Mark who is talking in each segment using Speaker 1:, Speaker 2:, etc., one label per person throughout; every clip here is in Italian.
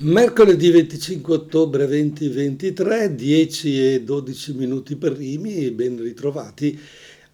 Speaker 1: Mercoledì 25 ottobre 2023, 10 e 12 minuti primi, ben ritrovati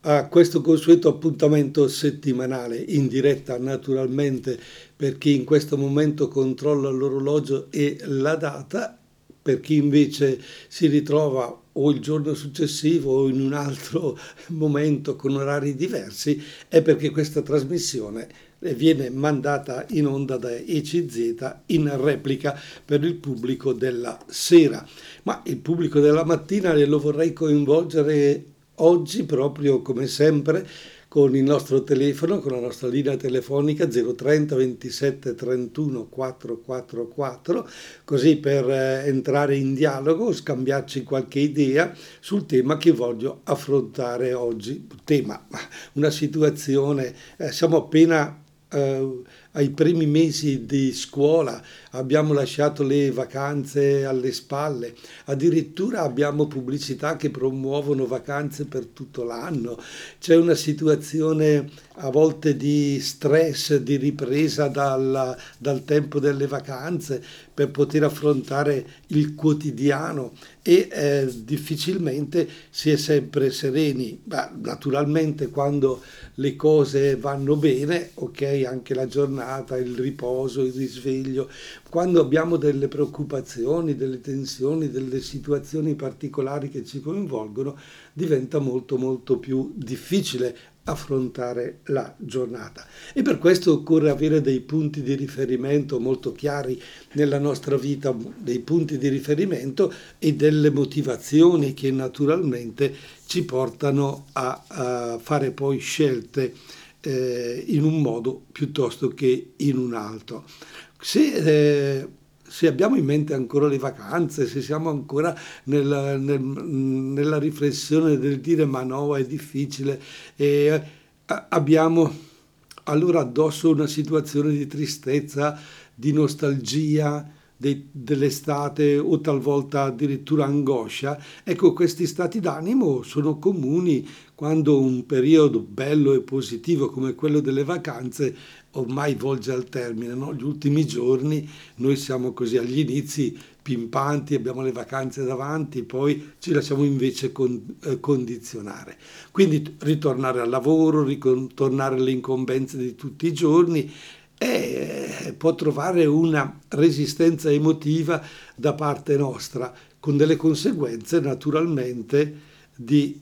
Speaker 1: a questo consueto appuntamento settimanale in diretta naturalmente per chi in questo momento controlla l'orologio e la data, per chi invece si ritrova o il giorno successivo o in un altro momento con orari diversi, è perché questa trasmissione viene mandata in onda da ECZ in replica per il pubblico della sera. Ma il pubblico della mattina lo vorrei coinvolgere oggi proprio come sempre con il nostro telefono, con la nostra linea telefonica 030 27 31 444, così per eh, entrare in dialogo, scambiarci qualche idea sul tema che voglio affrontare oggi. Tema, una situazione, eh, siamo appena eh, ai primi mesi di scuola, abbiamo lasciato le vacanze alle spalle, addirittura abbiamo pubblicità che promuovono vacanze per tutto l'anno, c'è una situazione a volte di stress, di ripresa dal, dal tempo delle vacanze per poter affrontare il quotidiano e eh, difficilmente si è sempre sereni. Beh, naturalmente quando le cose vanno bene, ok, anche la giornata, il riposo, il risveglio, quando abbiamo delle preoccupazioni, delle tensioni, delle situazioni particolari che ci coinvolgono, diventa molto molto più difficile affrontare la giornata. E per questo occorre avere dei punti di riferimento molto chiari nella nostra vita, dei punti di riferimento e delle motivazioni che naturalmente ci portano a, a fare poi scelte eh, in un modo piuttosto che in un altro. Se eh, se abbiamo in mente ancora le vacanze, se siamo ancora nella, nel, nella riflessione del dire ma no, è difficile, e abbiamo allora addosso una situazione di tristezza, di nostalgia, de, dell'estate o talvolta addirittura angoscia, ecco questi stati d'animo sono comuni quando un periodo bello e positivo come quello delle vacanze ormai volge al termine, no? gli ultimi giorni noi siamo così agli inizi pimpanti, abbiamo le vacanze davanti, poi ci lasciamo invece con, eh, condizionare. Quindi ritornare al lavoro, ritornare alle incombenze di tutti i giorni e può trovare una resistenza emotiva da parte nostra, con delle conseguenze naturalmente di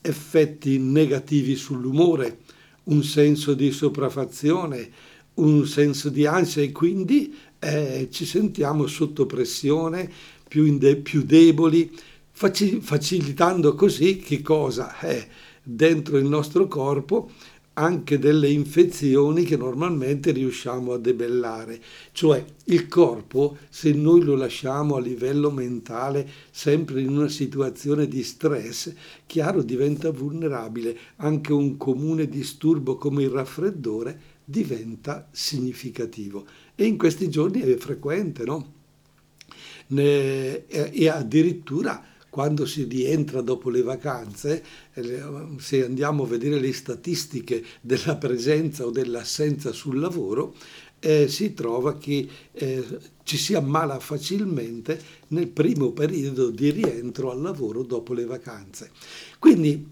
Speaker 1: effetti negativi sull'umore, un senso di sopraffazione, un senso di ansia e quindi eh, ci sentiamo sotto pressione, più, de- più deboli, facilitando così che cosa? È dentro il nostro corpo anche delle infezioni che normalmente riusciamo a debellare. Cioè il corpo, se noi lo lasciamo a livello mentale sempre in una situazione di stress, chiaro diventa vulnerabile. Anche un comune disturbo come il raffreddore diventa significativo. E in questi giorni è frequente, no? e addirittura quando si rientra dopo le vacanze, eh, se andiamo a vedere le statistiche della presenza o dell'assenza sul lavoro, eh, si trova che eh, ci si ammala facilmente nel primo periodo di rientro al lavoro dopo le vacanze. Quindi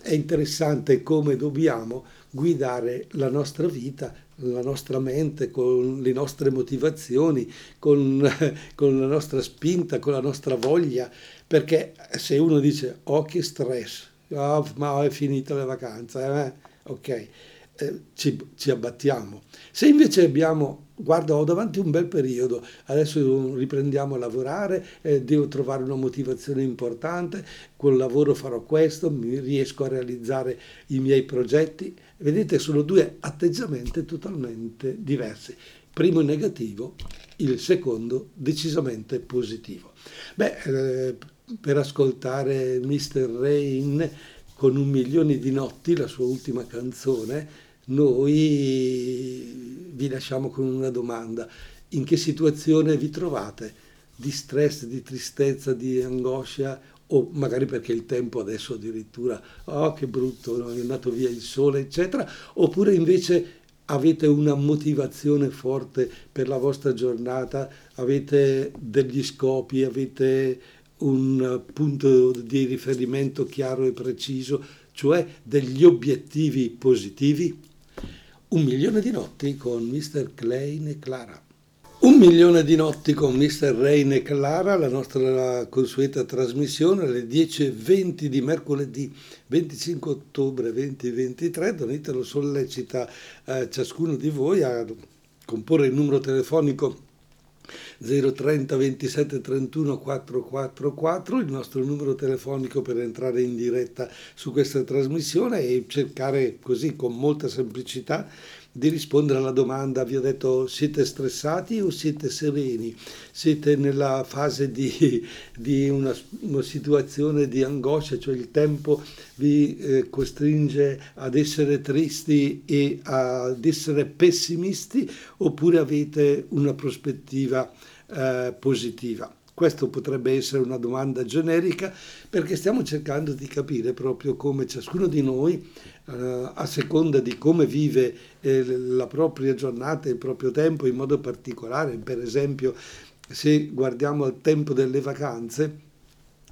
Speaker 1: è interessante come dobbiamo guidare la nostra vita, la nostra mente, con le nostre motivazioni, con, con la nostra spinta, con la nostra voglia perché se uno dice oh che stress, oh, ma è finita le vacanze, eh? ok, eh, ci, ci, abbattiamo. Se invece abbiamo, guarda ho davanti un bel periodo, adesso riprendiamo a lavorare, eh, devo trovare una motivazione importante, col lavoro farò questo, mi riesco a realizzare i miei progetti, vedete sono due atteggiamenti totalmente diversi. Primo negativo, il secondo decisamente positivo. Beh, eh, per ascoltare Mr. Rain con un milione di notti, la sua ultima canzone, noi vi lasciamo con una domanda. In che situazione vi trovate? Di stress, di tristezza, di angoscia o magari perché il tempo adesso addirittura, oh che brutto, è andato via il sole, eccetera, oppure invece avete una motivazione forte per la vostra giornata, avete degli scopi, avete un punto di riferimento chiaro e preciso, cioè degli obiettivi positivi? Un milione di notti con Mr. Klein e Clara. Un milione di notti con Mr. Rain e Clara, la nostra consueta trasmissione alle 10.20 di mercoledì 25 ottobre 2023. Donite lo sollecita eh, ciascuno di voi a comporre il numero telefonico 030 27 31 444, il nostro numero telefonico per entrare in diretta su questa trasmissione e cercare così con molta semplicità di rispondere alla domanda, vi ho detto siete stressati o siete sereni? Siete nella fase di, di una, una, situazione di angoscia, cioè il tempo vi eh, costringe ad essere tristi e ad essere pessimisti oppure avete una prospettiva eh, positiva? Questo potrebbe essere una domanda generica perché stiamo cercando di capire proprio come ciascuno di noi, eh, a seconda di come vive eh, la propria giornata, il proprio tempo in modo particolare, per esempio se guardiamo al tempo delle vacanze,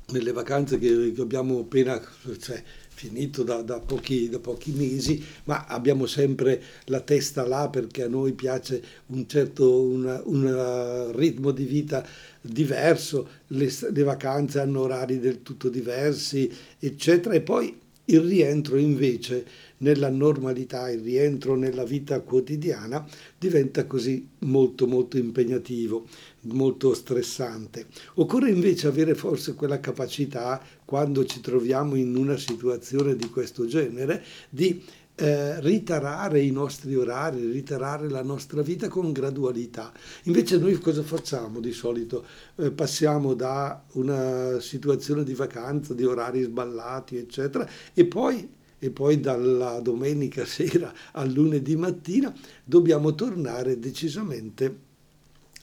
Speaker 1: nelle vacanze che, che abbiamo appena... Cioè, finito da, da, pochi, da, pochi, mesi, ma abbiamo sempre la testa là perché a noi piace un certo un, un ritmo di vita diverso, le, le, vacanze hanno orari del tutto diversi, eccetera, e poi il rientro invece nella normalità, il rientro nella vita quotidiana diventa così molto molto impegnativo, molto stressante. Occorre invece avere forse quella capacità, quando ci troviamo in una situazione di questo genere, di eh, ritarare i nostri orari, ritarare la nostra vita con gradualità. Invece noi cosa facciamo di solito? Eh, passiamo da una situazione di vacanza, di orari sballati, eccetera, e poi e poi dalla domenica sera al lunedì mattina dobbiamo tornare decisamente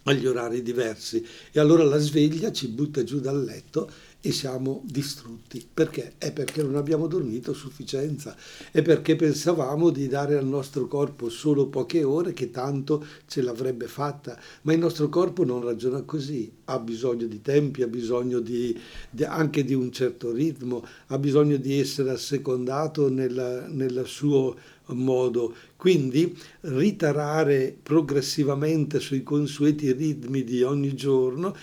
Speaker 1: agli orari diversi e allora la sveglia ci butta giù dal letto e siamo distrutti. Perché? È perché non abbiamo dormito a sufficienza, è perché pensavamo di dare al nostro corpo solo poche ore che tanto ce l'avrebbe fatta, ma il nostro corpo non ragiona così, ha bisogno di tempi, ha bisogno di, di, anche di un certo ritmo, ha bisogno di essere assecondato nel, suo modo. Quindi ritarare progressivamente sui consueti ritmi di ogni giorno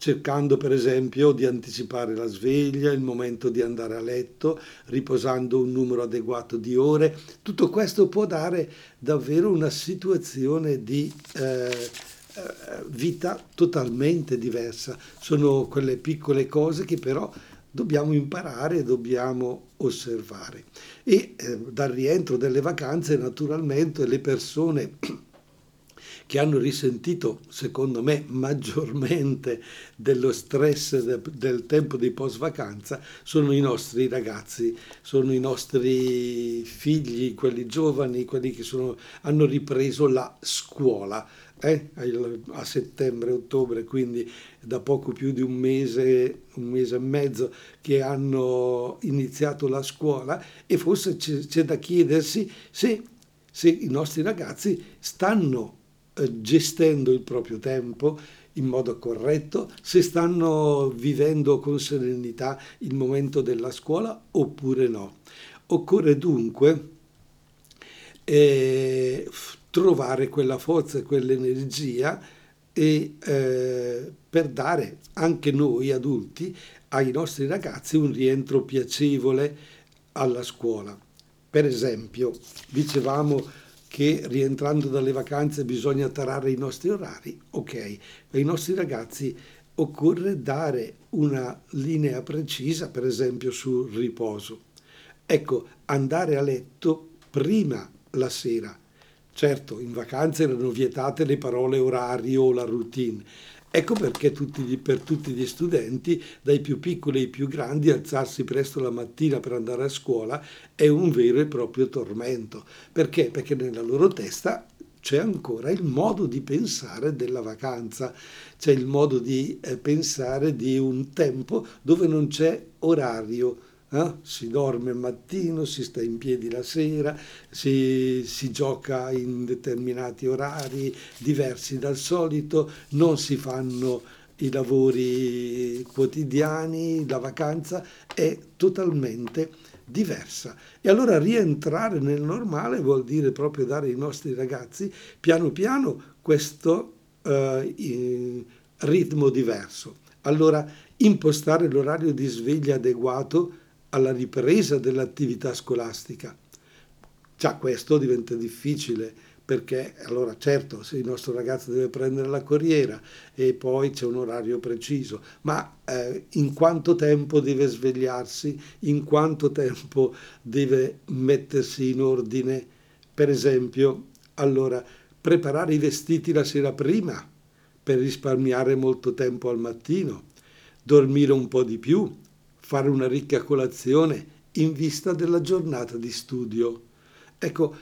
Speaker 1: cercando per esempio di anticipare la sveglia, il momento di andare a letto, riposando un numero adeguato di ore. Tutto questo può dare davvero una situazione di eh, eh vita totalmente diversa. Sono quelle piccole cose che però dobbiamo imparare, dobbiamo osservare. E eh, dal rientro delle vacanze naturalmente le persone che hanno risentito, secondo me, maggiormente dello stress de, del tempo di post vacanza sono i nostri ragazzi, sono i nostri figli, quelli giovani, quelli che sono, hanno ripreso la scuola. Eh, a settembre, ottobre, quindi da poco più di un mese, un mese e mezzo che hanno iniziato la scuola e forse c'è, c'è da chiedersi se, se i nostri ragazzi stanno gestendo il proprio tempo in modo corretto, se stanno vivendo con serenità il momento della scuola oppure no. Occorre dunque eh, trovare quella forza, quell'energia e eh, per dare anche noi adulti ai nostri ragazzi un rientro piacevole alla scuola. Per esempio, dicevamo che rientrando dalle vacanze bisogna tarare i nostri orari, ok, ai nostri ragazzi occorre dare una linea precisa, per esempio sul riposo. Ecco, andare a letto prima la sera. Certo, in vacanza erano vietate le parole orario o la routine, Ecco perché tutti, per tutti gli studenti, dai più piccoli ai più grandi, alzarsi presto la mattina per andare a scuola è un vero e proprio tormento. Perché? Perché nella loro testa c'è ancora il modo di pensare della vacanza, c'è il modo di eh, pensare di un tempo dove non c'è orario Eh? Si dorme al mattino, si sta in piedi la sera, si, si, gioca in determinati orari diversi dal solito, non si fanno i lavori quotidiani, la vacanza è totalmente diversa. E allora rientrare nel normale vuol dire proprio dare ai nostri ragazzi piano piano questo eh, ritmo diverso. Allora impostare l'orario di sveglia adeguato alla ripresa dell'attività scolastica. Già questo diventa difficile perché allora certo se il nostro ragazzo deve prendere la corriera e poi c'è un orario preciso, ma eh, in quanto tempo deve svegliarsi, in quanto tempo deve mettersi in ordine, per esempio, allora preparare i vestiti la sera prima per risparmiare molto tempo al mattino, dormire un po' di più, fare una ricca colazione in vista della giornata di studio. Ecco,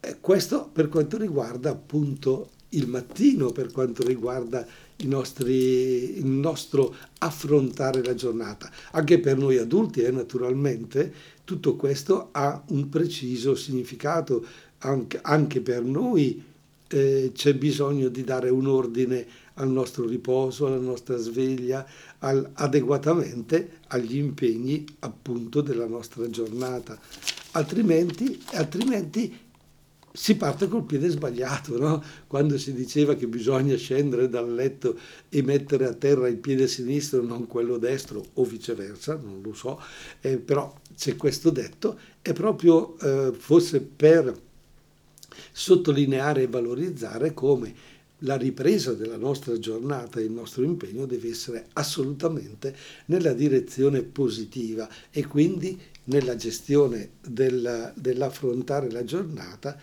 Speaker 1: eh, questo per quanto riguarda appunto il mattino, per quanto riguarda nostri, il nostro affrontare la giornata. Anche per noi adulti, eh, naturalmente, tutto questo ha un preciso significato. Anche, anche per noi eh, c'è bisogno di dare un ordine al nostro riposo, alla nostra sveglia, al, adeguatamente agli impegni appunto della nostra giornata. Altrimenti, altrimenti si parte col piede sbagliato, no? quando si diceva che bisogna scendere dal letto e mettere a terra il piede sinistro, non quello destro, o viceversa, non lo so, eh, però c'è questo detto, è proprio eh, forse per sottolineare e valorizzare come la ripresa della nostra giornata il nostro impegno deve essere assolutamente nella direzione positiva e quindi nella gestione del, dell'affrontare la giornata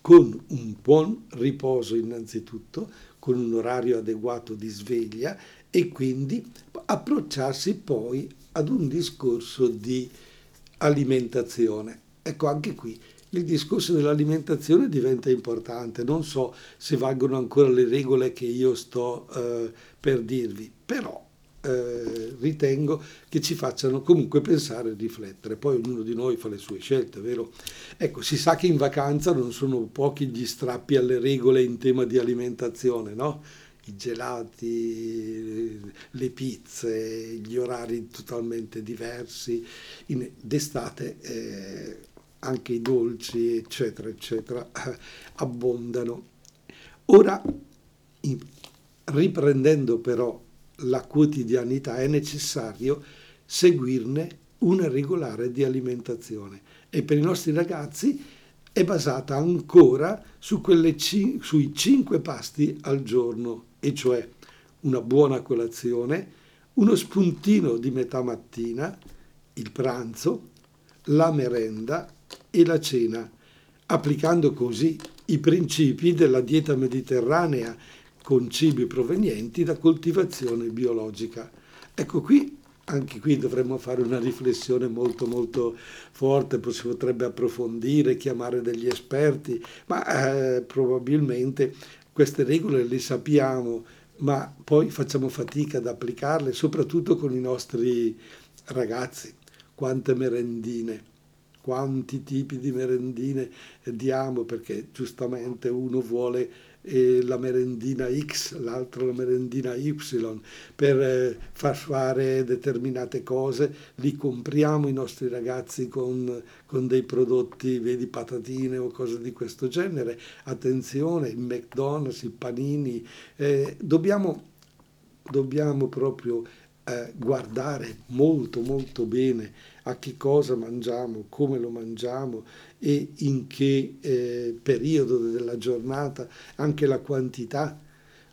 Speaker 1: con un buon riposo innanzitutto, con un orario adeguato di sveglia e quindi approcciarsi poi ad un discorso di alimentazione. Ecco anche qui il discorso dell'alimentazione diventa importante. Non so se valgono ancora le regole che io sto eh, per dirvi, però eh, ritengo che ci facciano comunque pensare e riflettere. Poi ognuno di noi fa le sue scelte, vero? Ecco, si sa che in vacanza non sono pochi gli strappi alle regole in tema di alimentazione, no? I gelati, le pizze, gli orari totalmente diversi. In, d'estate eh, anche i dolci, eccetera, eccetera, abbondano. Ora, riprendendo però la quotidianità, è necessario seguirne una regolare di alimentazione e per i nostri ragazzi è basata ancora su cin- sui cinque pasti al giorno, e cioè una buona colazione, uno spuntino di metà mattina, il pranzo, la merenda e la cena, applicando così i principi della dieta mediterranea con cibi provenienti da coltivazione biologica. Ecco qui, anche qui dovremmo fare una riflessione molto molto forte, si potrebbe approfondire, chiamare degli esperti, ma eh, probabilmente queste regole le sappiamo, ma poi facciamo fatica ad applicarle, soprattutto con i nostri ragazzi. Quante merendine quanti tipi di merendine diamo perché giustamente uno vuole eh, la merendina X, l'altro la merendina Y, per eh, far fare determinate cose, li compriamo i nostri ragazzi con, con dei prodotti, vedi patatine o cose di questo genere. Attenzione, il McDonald's, i panini, eh, dobbiamo, dobbiamo proprio eh, guardare molto molto bene a che cosa mangiamo, come lo mangiamo e in che eh, periodo della giornata, anche la quantità.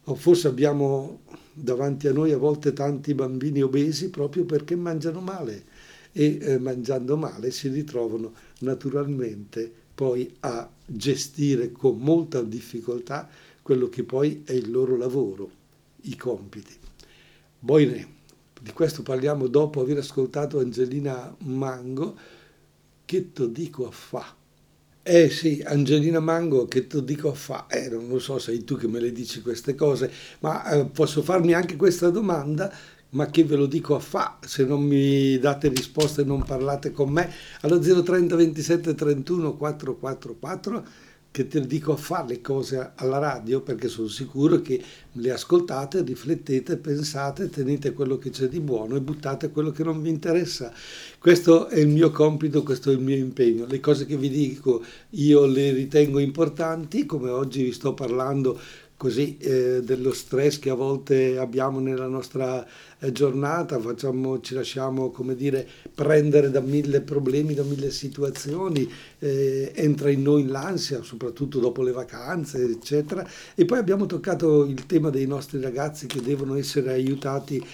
Speaker 1: O forse abbiamo davanti a noi a volte tanti bambini obesi proprio perché mangiano male e eh, mangiando male si ritrovano naturalmente poi a gestire con molta difficoltà quello che poi è il loro lavoro, i compiti. Boine di questo parliamo dopo aver ascoltato Angelina Mango, che ti dico a fa? Eh sì, Angelina Mango, che ti dico a fa? Eh, non lo so, sei tu che me le dici queste cose, ma eh, posso farmi anche questa domanda, ma che ve lo dico a fa, se non mi date risposte e non parlate con me, allo 030 27 31 444 che te dico a fare le cose alla radio perché sono sicuro che le ascoltate, riflettete, pensate, tenete quello che c'è di buono e buttate quello che non vi interessa. Questo è il mio compito, questo è il mio impegno. Le cose che vi dico io le ritengo importanti, come oggi vi sto parlando così eh, dello stress che a volte abbiamo nella nostra eh, giornata, facciamo, ci lasciamo come dire prendere da mille problemi, da mille situazioni, eh, entra in noi l'ansia, soprattutto dopo le vacanze, eccetera. E poi abbiamo toccato il tema dei nostri ragazzi che devono essere aiutati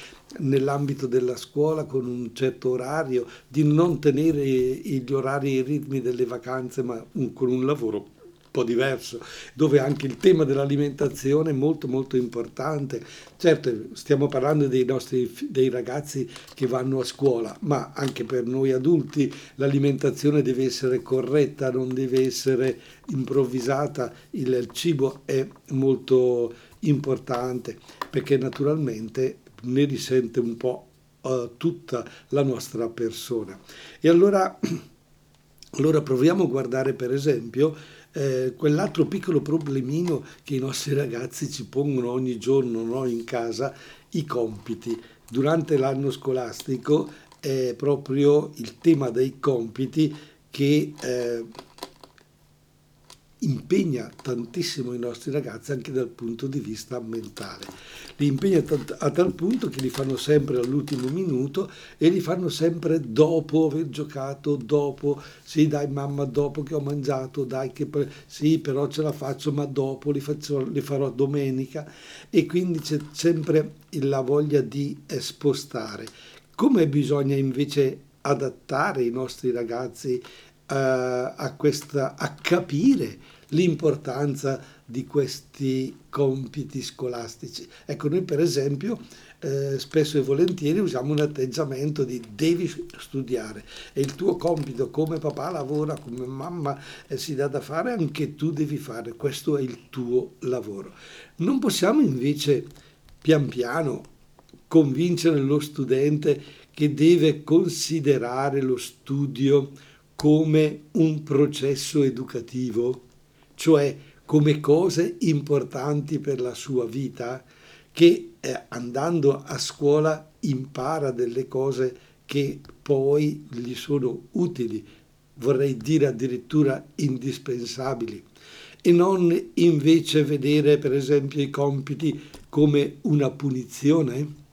Speaker 1: nell'ambito della scuola con un certo orario, di non tenere gli orari e i ritmi delle vacanze, ma un, con un lavoro po' diverso, dove anche il tema dell'alimentazione è molto molto importante. Certo, stiamo parlando dei nostri dei ragazzi che vanno a scuola, ma anche per noi adulti l'alimentazione deve essere corretta, non deve essere improvvisata, il cibo è molto importante perché naturalmente ne risente un po' uh, tutta la nostra persona. E allora, allora proviamo a guardare per esempio eh, quell'altro piccolo problemino che i nostri ragazzi ci pongono ogni giorno no, in casa, i compiti. Durante l'anno scolastico è proprio il tema dei compiti che eh, impegna tantissimo i nostri ragazzi anche dal punto di vista mentale. Li impegna a tal punto che li fanno sempre all'ultimo minuto e li fanno sempre dopo aver giocato, dopo, sì dai mamma, dopo che ho mangiato, dai che sì però ce la faccio, ma dopo li, faccio, li farò domenica e quindi c'è sempre la voglia di spostare. Come bisogna invece adattare i nostri ragazzi uh, a, questa, a capire l'importanza di questi compiti scolastici. Ecco, noi per esempio eh, spesso e volentieri usiamo un atteggiamento di devi studiare e il tuo compito come papà lavora, come mamma eh, si dà da fare, anche tu devi fare, questo è il tuo lavoro. Non possiamo invece pian piano convincere lo studente che deve considerare lo studio come un processo educativo cioè come cose importanti per la sua vita, che eh, andando a scuola impara delle cose che poi gli sono utili, vorrei dire addirittura indispensabili, e non invece vedere per esempio i compiti come una punizione?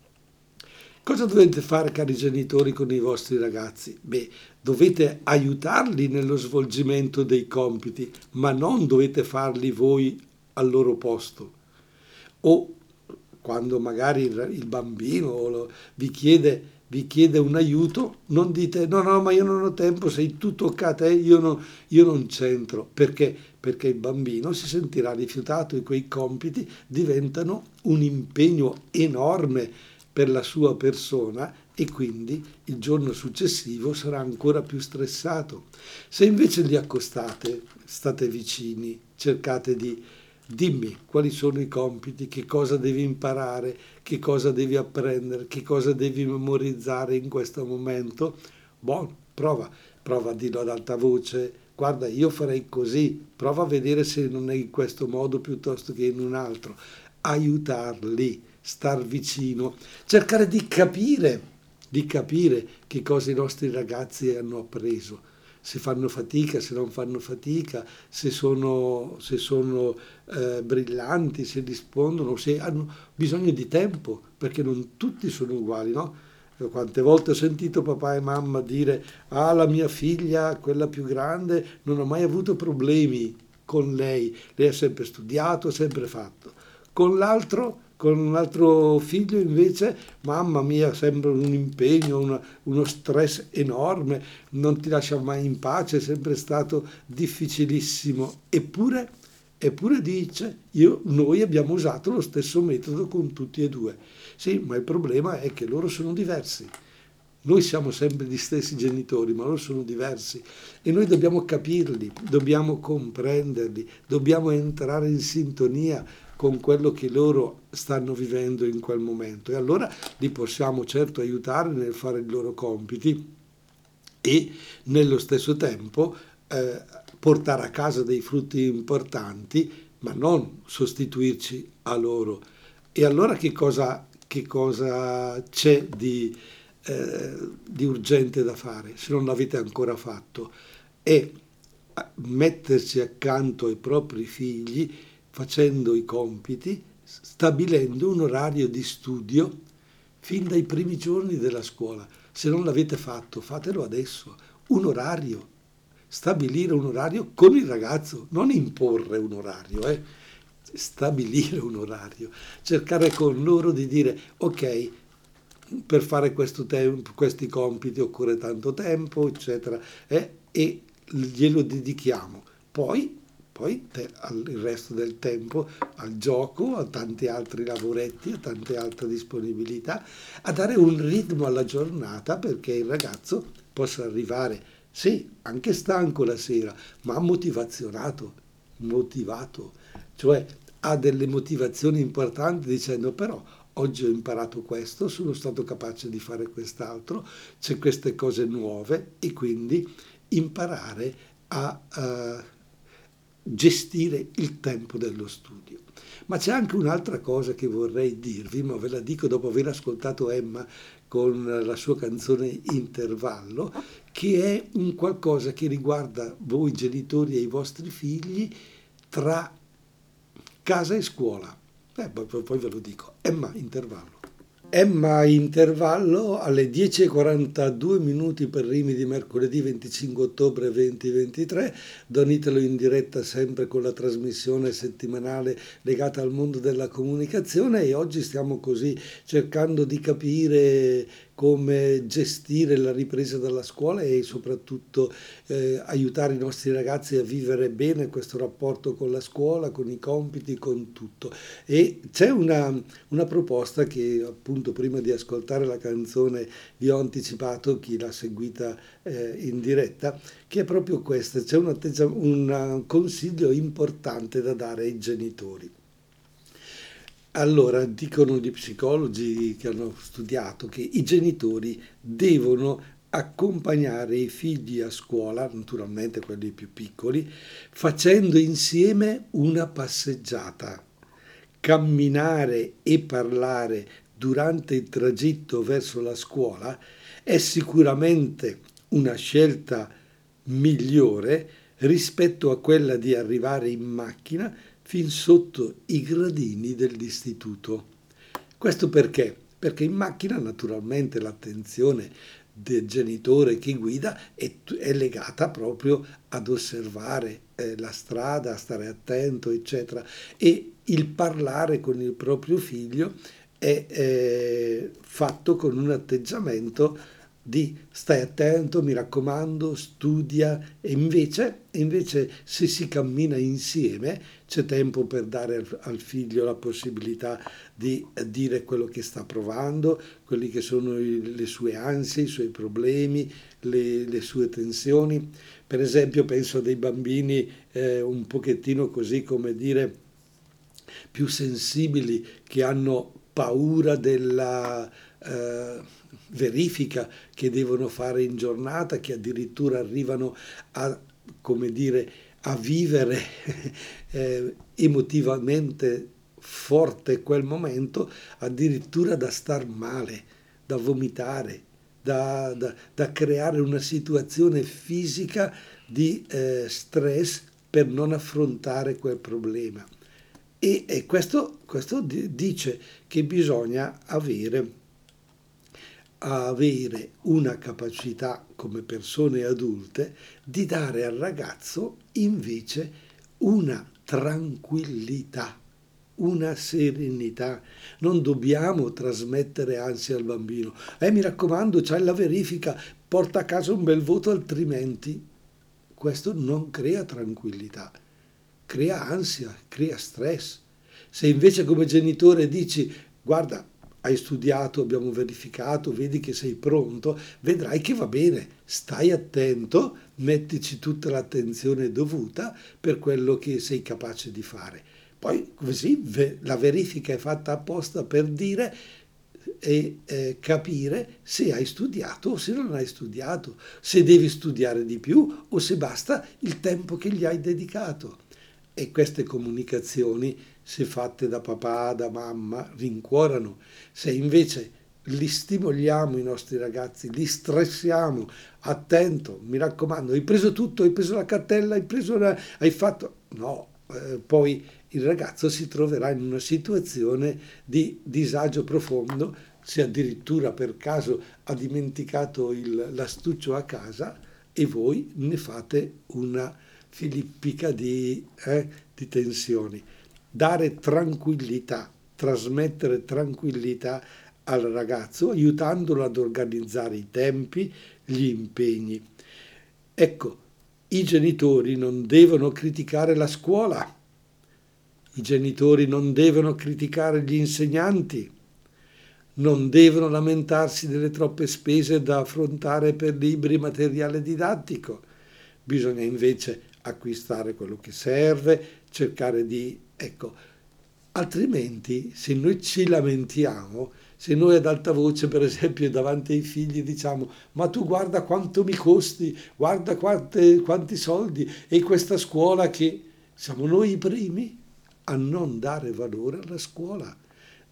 Speaker 1: Cosa dovete fare, cari genitori, con i vostri ragazzi? Beh, dovete aiutarli nello svolgimento dei compiti, ma non dovete farli voi al loro posto. O quando magari il bambino vi chiede, vi chiede un aiuto, non dite no, no, ma io non ho tempo, sei tu tocca a te, io, no, io non c'entro. Perché? Perché il bambino si sentirà rifiutato e quei compiti diventano un impegno enorme per la sua persona e quindi il giorno successivo sarà ancora più stressato. Se invece li accostate, state vicini, cercate di dimmi quali sono i compiti, che cosa devi imparare, che cosa devi apprendere, che cosa devi memorizzare in questo momento. Buono, prova, prova a dirlo ad alta voce, guarda io farei così, prova a vedere se non è in questo modo piuttosto che in un altro, aiutarli star vicino, cercare di capire, di capire che cosa i nostri ragazzi hanno appreso, se fanno fatica, se non fanno fatica, se sono, se sono eh, brillanti, se rispondono, se hanno bisogno di tempo, perché non tutti sono uguali, no? Quante volte ho sentito papà e mamma dire, ah la mia figlia, quella più grande, non ho mai avuto problemi con lei, lei ha sempre studiato, ha sempre fatto. Con l'altro con un altro figlio invece, mamma mia, sembra un impegno, una, uno stress enorme, non ti lascia mai in pace, è sempre stato difficilissimo. Eppure, eppure dice, io, noi abbiamo usato lo stesso metodo con tutti e due. Sì, ma il problema è che loro sono diversi. Noi siamo sempre gli stessi genitori, ma loro sono diversi e noi dobbiamo capirli, dobbiamo comprenderli, dobbiamo entrare in sintonia con quello che loro stanno vivendo in quel momento e allora li possiamo certo aiutare nel fare i loro compiti e nello stesso tempo eh, portare a casa dei frutti importanti, ma non sostituirci a loro. E allora che cosa, che cosa c'è di, eh, di urgente da fare, se non l'avete ancora fatto? È mettersi accanto ai propri figli facendo i compiti, stabilendo un orario di studio fin dai primi giorni della scuola. Se non l'avete fatto, fatelo adesso. Un orario. Stabilire un orario con il ragazzo, non imporre un orario, eh. stabilire un orario. Cercare con loro di dire, ok, per fare tempo, questi compiti occorre tanto tempo, eccetera, eh, e glielo dedichiamo. Poi poi te, il resto del tempo al gioco, a tanti altri lavoretti, a tante altre disponibilità, a dare un ritmo alla giornata perché il ragazzo possa arrivare, sì, anche stanco la sera, ma motivazionato, motivato, cioè ha delle motivazioni importanti dicendo però oggi ho imparato questo, sono stato capace di fare quest'altro, c'è queste cose nuove e quindi imparare a... Uh, gestire il tempo dello studio. Ma c'è anche un'altra cosa che vorrei dirvi, ma ve la dico dopo aver ascoltato Emma con la sua canzone Intervallo, che è un qualcosa che riguarda voi genitori e i vostri figli tra casa e scuola. Eh, poi, poi ve lo dico. Emma, intervallo. Emma intervallo alle 10.42 minuti per Rimi di mercoledì 25 ottobre 2023. Don Italo in diretta sempre con la trasmissione settimanale legata al mondo della comunicazione e oggi stiamo così cercando di capire come gestire la ripresa dalla scuola e soprattutto eh, aiutare i nostri ragazzi a vivere bene questo rapporto con la scuola, con i compiti, con tutto. E c'è una, una proposta che appunto prima di ascoltare la canzone vi ho anticipato, chi l'ha seguita eh, in diretta, che è proprio questa, c'è un, un consiglio importante da dare ai genitori. Allora, dicono gli psicologi che hanno studiato che i genitori devono accompagnare i figli a scuola, naturalmente quelli più piccoli, facendo insieme una passeggiata. Camminare e parlare durante il tragitto verso la scuola è sicuramente una scelta migliore rispetto a quella di arrivare in macchina fin sotto i gradini dell'istituto. Questo perché? Perché in macchina naturalmente l'attenzione del genitore che guida è, è legata proprio ad osservare eh, la strada, a stare attento, eccetera. E il parlare con il proprio figlio è eh, fatto con un atteggiamento di stai attento, mi raccomando, studia e invece, invece se si cammina insieme c'è tempo per dare al, figlio la possibilità di dire quello che sta provando, quelli che sono le sue ansie, i suoi problemi, le, le, sue tensioni. Per esempio penso a dei bambini eh, un pochettino così come dire più sensibili che hanno paura della... Eh, verifica che devono fare in giornata, che addirittura arrivano a, come dire, a vivere eh, emotivamente forte quel momento, addirittura da star male, da vomitare, da, da, da creare una situazione fisica di eh, stress per non affrontare quel problema. E, e questo, questo dice che bisogna avere a avere una capacità come persone adulte di dare al ragazzo invece una tranquillità, una serenità. Non dobbiamo trasmettere ansia al bambino. Eh, mi raccomando, c'hai la verifica, porta a casa un bel voto, altrimenti questo non crea tranquillità, crea ansia, crea stress. Se invece come genitore dici, guarda, hai studiato, abbiamo verificato, vedi che sei pronto, vedrai che va bene, stai attento, mettici tutta l'attenzione dovuta per quello che sei capace di fare. Poi così la verifica è fatta apposta per dire e eh, capire se hai studiato o se non hai studiato, se devi studiare di più o se basta il tempo che gli hai dedicato. E queste comunicazioni, se fatte da papà, da mamma, rincuorano. Se invece li stimoliamo i nostri ragazzi, li stressiamo, attento, mi raccomando, hai preso tutto, hai preso la cartella, hai preso la... hai fatto... No, eh, poi il ragazzo si troverà in una situazione di disagio profondo se addirittura per caso ha dimenticato il, l'astuccio a casa e voi ne fate una filippica di, eh, di tensioni. Dare tranquillità, trasmettere tranquillità al ragazzo aiutandolo ad organizzare i tempi, gli impegni. Ecco, i genitori non devono criticare la scuola, i genitori non devono criticare gli insegnanti, non devono lamentarsi delle troppe spese da affrontare per libri e materiale didattico. Bisogna invece acquistare quello che serve, cercare di... ecco, altrimenti se noi ci lamentiamo, se noi ad alta voce, per esempio, davanti ai figli diciamo ma tu guarda quanto mi costi, guarda quante, quanti soldi e questa scuola che siamo noi i primi a non dare valore alla scuola.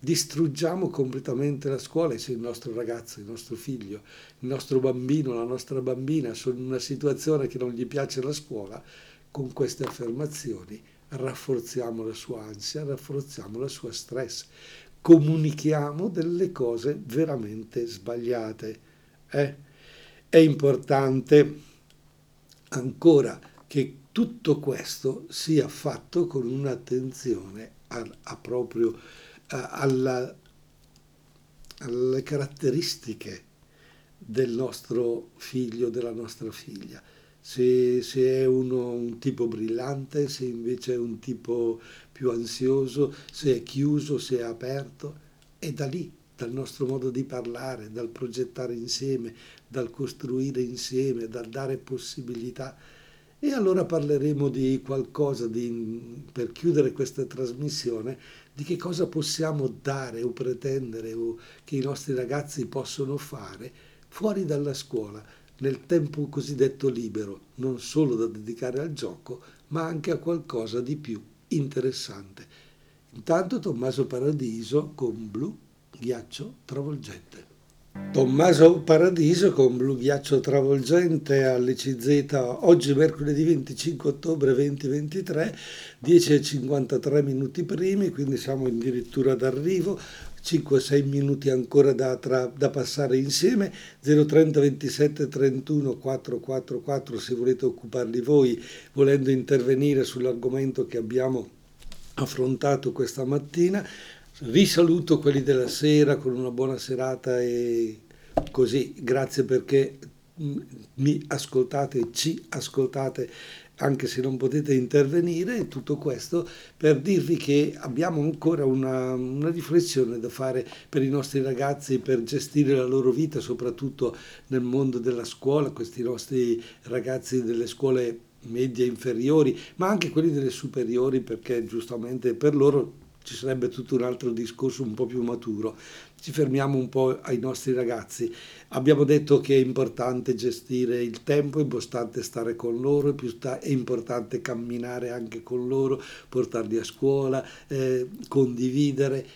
Speaker 1: Distruggiamo completamente la scuola e se il nostro ragazzo, il nostro figlio, il nostro bambino, la nostra bambina sono in una situazione che non gli piace la scuola, con queste affermazioni rafforziamo la sua ansia, rafforziamo la sua stress, comunichiamo delle cose veramente sbagliate. Eh? È importante ancora che tutto questo sia fatto con un'attenzione a, a proprio alla, alle caratteristiche del nostro figlio, della nostra figlia. Se, se è uno un tipo brillante, se invece è un tipo più ansioso, se è chiuso, se è aperto, è da lì, dal nostro modo di parlare, dal progettare insieme, dal costruire insieme, dal dare possibilità. E allora parleremo di qualcosa di, per chiudere questa trasmissione di che cosa possiamo dare o pretendere o che i nostri ragazzi possono fare fuori dalla scuola, nel tempo cosiddetto libero, non solo da dedicare al gioco, ma anche a qualcosa di più interessante. Intanto Tommaso Paradiso con Blu, ghiaccio travolgente. Tommaso Paradiso con Blu Ghiaccio Travolgente all'ICZ oggi mercoledì 25 ottobre 2023 10.53 minuti primi quindi siamo addirittura d'arrivo 5-6 minuti ancora da, tra, da, passare insieme. 030 27 31 444 se volete occuparli voi volendo intervenire sull'argomento che abbiamo affrontato questa mattina. Vi saluto quelli della sera con una buona serata e così, grazie perché mm, mi ascoltate, ci ascoltate anche se non potete intervenire, tutto questo per dirvi che abbiamo ancora una, una, riflessione da fare per i nostri ragazzi, per gestire la loro vita, soprattutto nel mondo della scuola, questi nostri ragazzi delle scuole medie inferiori, ma anche quelli delle superiori, perché giustamente per loro ci sarebbe tutto un altro discorso un po' più maturo. Ci fermiamo un po' ai nostri ragazzi. Abbiamo detto che è importante gestire il tempo, è importante stare con loro, è importante camminare anche con loro, portarli a scuola, eh, condividere,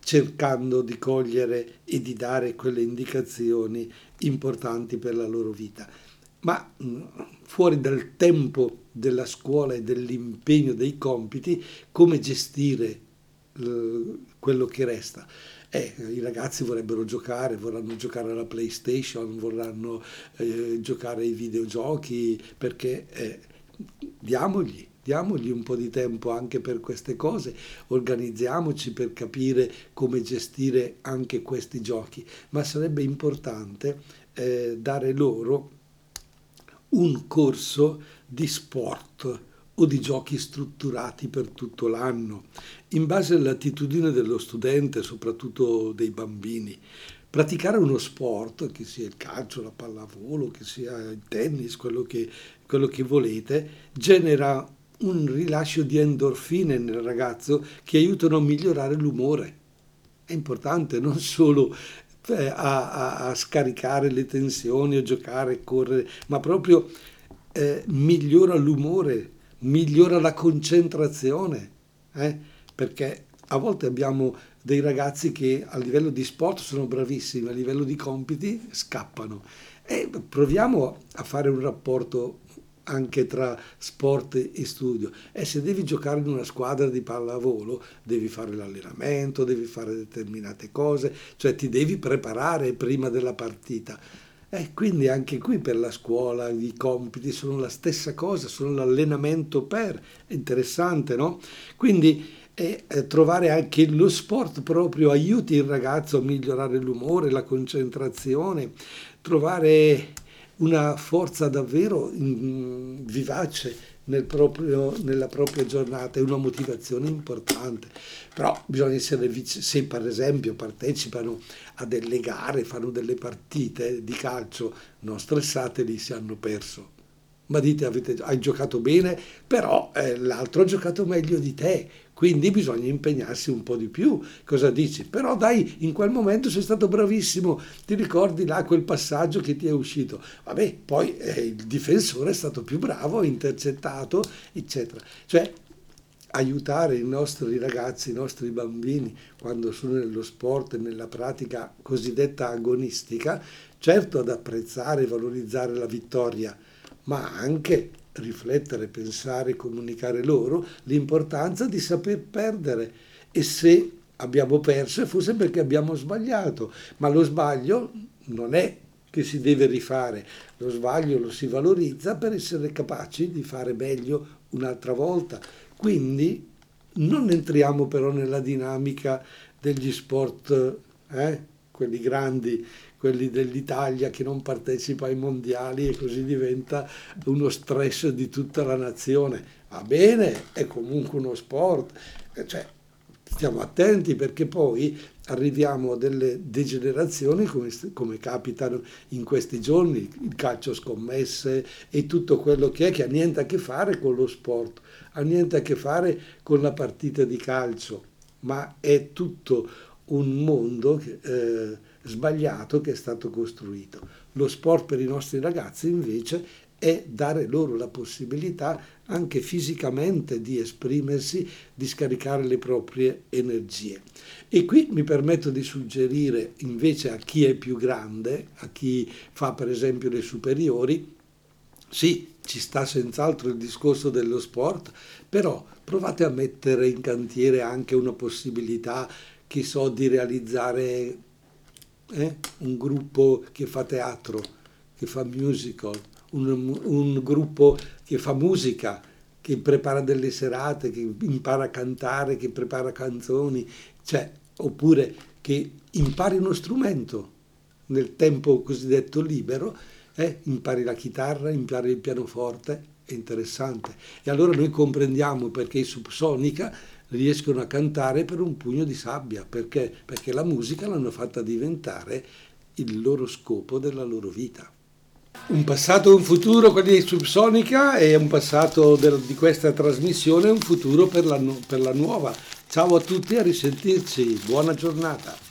Speaker 1: cercando di cogliere e di dare quelle indicazioni importanti per la loro vita. Ma mm, fuori dal tempo della scuola e dell'impegno dei compiti, come gestire quello che resta. Eh, I ragazzi vorrebbero giocare, vorranno giocare alla PlayStation, vorranno eh, giocare ai videogiochi, perché eh, diamogli, diamogli un po' di tempo anche per queste cose, organizziamoci per capire come gestire anche questi giochi, ma sarebbe importante eh, dare loro un corso di sport o di giochi strutturati per tutto l'anno, in base all'attitudine dello studente, soprattutto dei bambini. Praticare uno sport, che sia il calcio, la pallavolo, che sia il tennis, quello che, quello che volete, genera un rilascio di endorfine nel ragazzo che aiutano a migliorare l'umore. È importante non solo eh, a, a, a, scaricare le tensioni, a giocare, a correre, ma proprio eh, migliora l'umore, migliora la concentrazione, eh? perché a volte abbiamo dei ragazzi che a livello di sport sono bravissimi, a livello di compiti scappano. E proviamo a fare un rapporto anche tra sport e studio. E se devi giocare in una squadra di pallavolo, devi fare l'allenamento, devi fare determinate cose, cioè ti devi preparare prima della partita. E quindi anche qui per la scuola i compiti sono la stessa cosa, sono l'allenamento per, è interessante, no? Quindi e eh, trovare anche lo sport proprio aiuti il ragazzo a migliorare l'umore, la concentrazione, trovare una forza davvero vivace nel proprio, nella propria giornata, è una motivazione importante. Però bisogna essere vici, se per esempio partecipano a delle gare, fanno delle partite di calcio non stressate, lì si hanno perso ma dite avete, hai giocato bene, però eh, l'altro ha giocato meglio di te, quindi bisogna impegnarsi un po' di più. Cosa dici? Però dai, in quel momento sei stato bravissimo, ti ricordi là quel passaggio che ti è uscito. Vabbè, poi eh, il difensore è stato più bravo, ha intercettato, eccetera. Cioè, aiutare i nostri ragazzi, i nostri bambini, quando sono nello sport, nella pratica cosiddetta agonistica, certo ad apprezzare e valorizzare la vittoria, ma anche riflettere, pensare, comunicare loro l'importanza di saper perdere e se abbiamo perso è forse perché abbiamo sbagliato, ma lo sbaglio non è che si deve rifare, lo sbaglio lo si valorizza per essere capaci di fare meglio un'altra volta. Quindi non entriamo però nella dinamica degli sport, eh, quelli grandi, quelli dell'Italia che non partecipa ai mondiali e così diventa uno stress di tutta la nazione. Va bene, è comunque uno sport, eh, cioè, stiamo attenti perché poi arriviamo a delle degenerazioni come, come capitano in questi giorni, il calcio scommesse e tutto quello che è che ha niente a che fare con lo sport, ha niente a che fare con la partita di calcio, ma è tutto un mondo che, eh, sbagliato che è stato costruito. Lo sport per i nostri ragazzi invece è dare loro la possibilità anche fisicamente di esprimersi, di scaricare le proprie energie. E qui mi permetto di suggerire invece a chi è più grande, a chi fa per esempio le superiori, sì, ci sta senz'altro il discorso dello sport, però provate a mettere in cantiere anche una possibilità, che so, di realizzare eh? un gruppo che fa teatro, che fa musical, un, un gruppo che fa musica, che prepara delle serate, che impara a cantare, che prepara canzoni, cioè, oppure che impari uno strumento nel tempo cosiddetto libero, eh? impari la chitarra, impari il pianoforte, è interessante. E allora noi comprendiamo perché i Subsonica riescono a cantare per un pugno di sabbia, perché? Perché la musica l'hanno fatta diventare il loro scopo della loro vita. Un passato e un futuro, quelli di Subsonica, e un passato del, di questa trasmissione un futuro per la, per la nuova. Ciao a tutti, a risentirci, buona giornata.